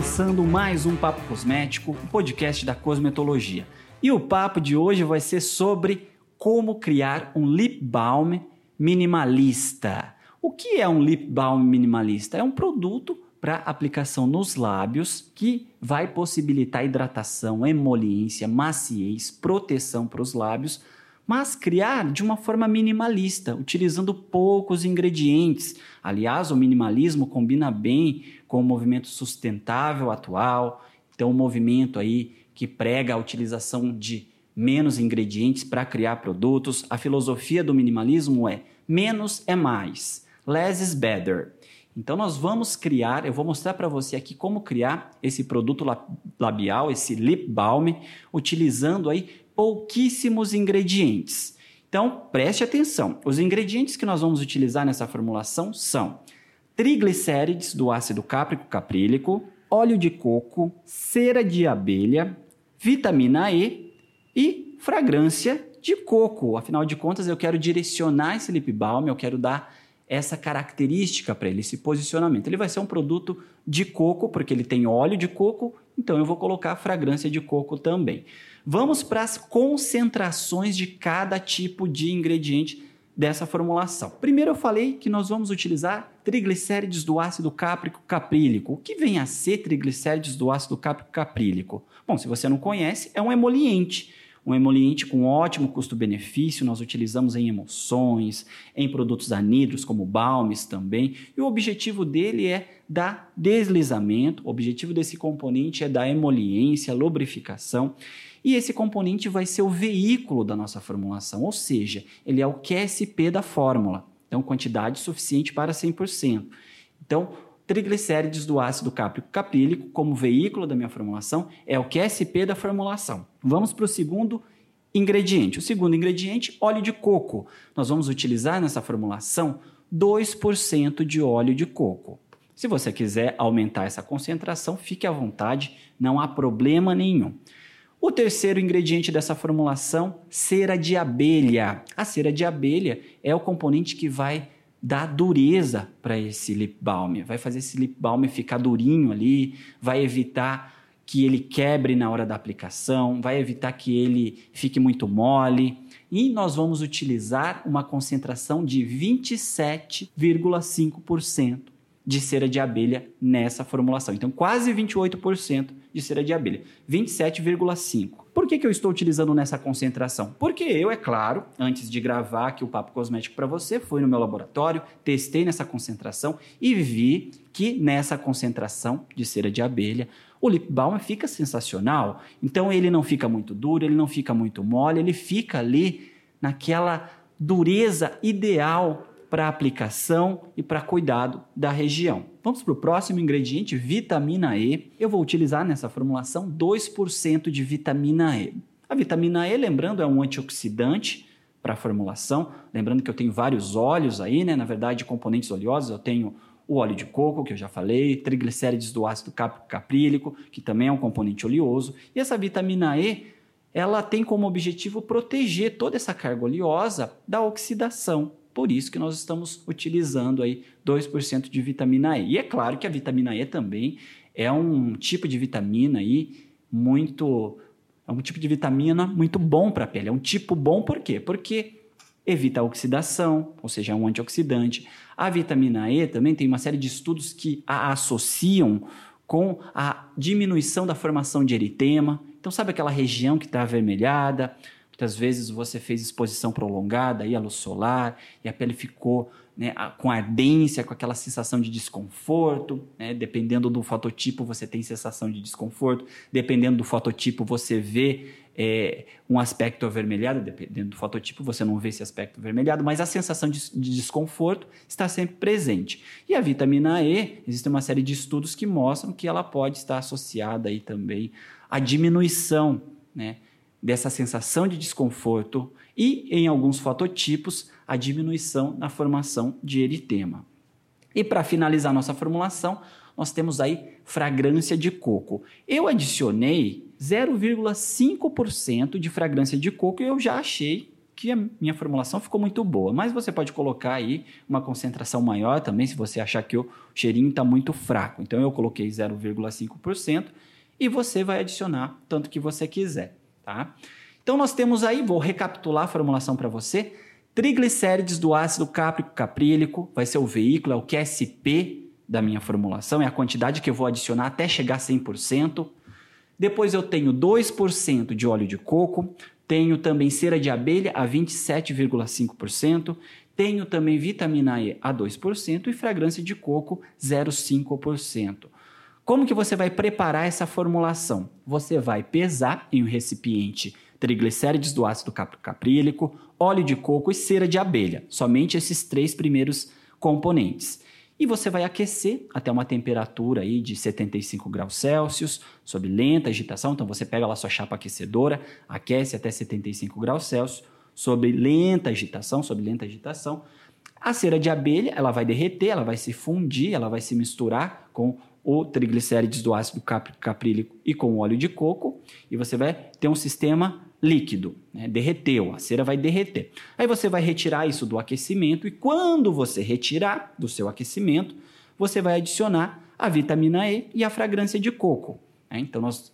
começando mais um Papo Cosmético, o um podcast da cosmetologia. E o papo de hoje vai ser sobre como criar um lip balm minimalista. O que é um lip balm minimalista? É um produto para aplicação nos lábios que vai possibilitar hidratação, emoliência, maciez, proteção para os lábios, mas criar de uma forma minimalista, utilizando poucos ingredientes. Aliás, o minimalismo combina bem com o movimento sustentável atual, então o movimento aí que prega a utilização de menos ingredientes para criar produtos. A filosofia do minimalismo é menos é mais, less is better. Então nós vamos criar, eu vou mostrar para você aqui como criar esse produto labial, esse lip balm, utilizando aí pouquíssimos ingredientes. Então preste atenção. Os ingredientes que nós vamos utilizar nessa formulação são triglicérides do ácido cáprico caprílico, óleo de coco, cera de abelha, vitamina E e fragrância de coco. Afinal de contas, eu quero direcionar esse lip balm, eu quero dar essa característica para ele, esse posicionamento. Ele vai ser um produto de coco, porque ele tem óleo de coco, então eu vou colocar fragrância de coco também. Vamos para as concentrações de cada tipo de ingrediente dessa formulação. Primeiro eu falei que nós vamos utilizar triglicérides do ácido cáprico caprílico. O que vem a ser triglicérides do ácido cáprico caprílico? Bom, se você não conhece, é um emoliente um emoliente com ótimo custo-benefício, nós utilizamos em emulsões, em produtos anidros como balmes também, e o objetivo dele é dar deslizamento, o objetivo desse componente é dar emoliência, lubrificação, e esse componente vai ser o veículo da nossa formulação, ou seja, ele é o QSP da fórmula, então quantidade suficiente para 100%. Então, triglicérides do ácido cáprico caprílico como veículo da minha formulação é o QSP da formulação. Vamos para o segundo ingrediente. O segundo ingrediente, óleo de coco. Nós vamos utilizar nessa formulação 2% de óleo de coco. Se você quiser aumentar essa concentração, fique à vontade, não há problema nenhum. O terceiro ingrediente dessa formulação, cera de abelha. A cera de abelha é o componente que vai dar dureza para esse lip balm, vai fazer esse lip balm ficar durinho ali, vai evitar que ele quebre na hora da aplicação, vai evitar que ele fique muito mole. E nós vamos utilizar uma concentração de 27,5% de cera de abelha nessa formulação. Então, quase 28% de cera de abelha, 27,5%. Por que, que eu estou utilizando nessa concentração? Porque eu, é claro, antes de gravar aqui o Papo Cosmético para você, fui no meu laboratório, testei nessa concentração e vi que nessa concentração de cera de abelha o lip balm fica sensacional. Então ele não fica muito duro, ele não fica muito mole, ele fica ali naquela dureza ideal para aplicação e para cuidado da região. Vamos para o próximo ingrediente, vitamina E. Eu vou utilizar nessa formulação 2% de vitamina E. A vitamina E, lembrando, é um antioxidante para a formulação. Lembrando que eu tenho vários óleos aí, né? Na verdade, componentes oleosos, eu tenho o óleo de coco, que eu já falei, triglicérides do ácido caprílico, que também é um componente oleoso. E essa vitamina E, ela tem como objetivo proteger toda essa carga oleosa da oxidação. Por isso que nós estamos utilizando aí 2% de vitamina E. E é claro que a vitamina E também é um tipo de vitamina aí muito é um tipo de vitamina muito bom para a pele. É um tipo bom por quê? Porque evita a oxidação, ou seja, é um antioxidante. A vitamina E também tem uma série de estudos que a associam com a diminuição da formação de eritema. Então, sabe aquela região que está avermelhada? Muitas vezes você fez exposição prolongada aí à luz solar e a pele ficou né, com ardência, com aquela sensação de desconforto. Né? Dependendo do fototipo, você tem sensação de desconforto. Dependendo do fototipo, você vê é, um aspecto avermelhado. Dependendo do fototipo, você não vê esse aspecto avermelhado, mas a sensação de, de desconforto está sempre presente. E a vitamina E, existe uma série de estudos que mostram que ela pode estar associada aí também à diminuição, né? Dessa sensação de desconforto e, em alguns fototipos, a diminuição na formação de eritema. E para finalizar nossa formulação, nós temos aí fragrância de coco. Eu adicionei 0,5% de fragrância de coco e eu já achei que a minha formulação ficou muito boa. Mas você pode colocar aí uma concentração maior também, se você achar que o cheirinho está muito fraco. Então eu coloquei 0,5% e você vai adicionar tanto que você quiser, tá? Então nós temos aí, vou recapitular a formulação para você. Triglicérides do ácido cáprico caprílico vai ser o veículo, é o QSP da minha formulação, é a quantidade que eu vou adicionar até chegar a 100%. Depois eu tenho 2% de óleo de coco, tenho também cera de abelha a 27,5%, tenho também vitamina E a 2% e fragrância de coco 0,5%. Como que você vai preparar essa formulação? Você vai pesar em um recipiente triglicérides do ácido caprílico, óleo de coco e cera de abelha, somente esses três primeiros componentes. E você vai aquecer até uma temperatura aí de 75 graus Celsius, sob lenta agitação. Então você pega lá sua chapa aquecedora, aquece até 75 graus Celsius, sob lenta agitação, sob lenta agitação. A cera de abelha, ela vai derreter, ela vai se fundir, ela vai se misturar com o triglicérides do ácido caprílico e com óleo de coco, e você vai ter um sistema líquido, né? derreteu, a cera vai derreter. Aí você vai retirar isso do aquecimento e quando você retirar do seu aquecimento, você vai adicionar a vitamina E e a fragrância de coco. Né? Então nós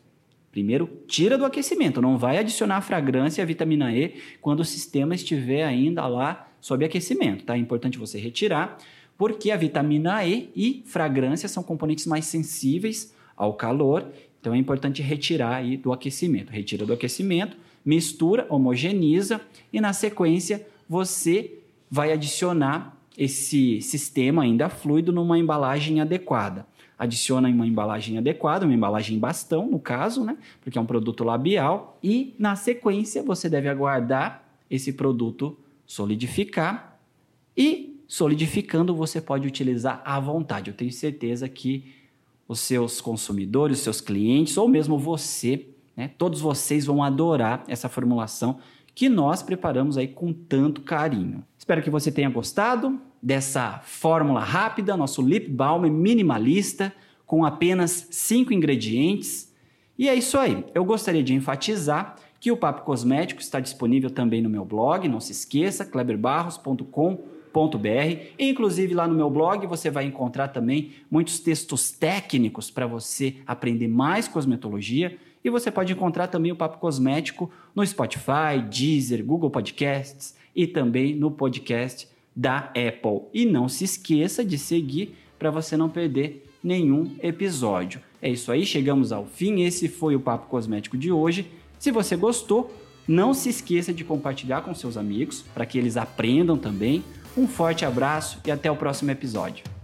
primeiro tira do aquecimento, não vai adicionar a fragrância e a vitamina E quando o sistema estiver ainda lá sob aquecimento. Tá? É importante você retirar, porque a vitamina E e fragrância são componentes mais sensíveis ao calor, então é importante retirar aí do aquecimento. Retira do aquecimento, mistura, homogeniza e na sequência você vai adicionar esse sistema ainda fluido numa embalagem adequada. Adiciona uma embalagem adequada, uma embalagem bastão, no caso, né? Porque é um produto labial. E na sequência você deve aguardar esse produto solidificar. E solidificando você pode utilizar à vontade. Eu tenho certeza que os seus consumidores, os seus clientes, ou mesmo você, né? Todos vocês vão adorar essa formulação que nós preparamos aí com tanto carinho. Espero que você tenha gostado dessa fórmula rápida, nosso lip balm minimalista com apenas cinco ingredientes. E é isso aí. Eu gostaria de enfatizar que o Papo Cosmético está disponível também no meu blog, não se esqueça, kleberbarros.com.br. Inclusive lá no meu blog você vai encontrar também muitos textos técnicos para você aprender mais cosmetologia e você pode encontrar também o Papo Cosmético no Spotify, Deezer, Google Podcasts e também no podcast da Apple. E não se esqueça de seguir para você não perder nenhum episódio. É isso aí, chegamos ao fim. Esse foi o Papo Cosmético de hoje. Se você gostou, não se esqueça de compartilhar com seus amigos para que eles aprendam também. Um forte abraço e até o próximo episódio.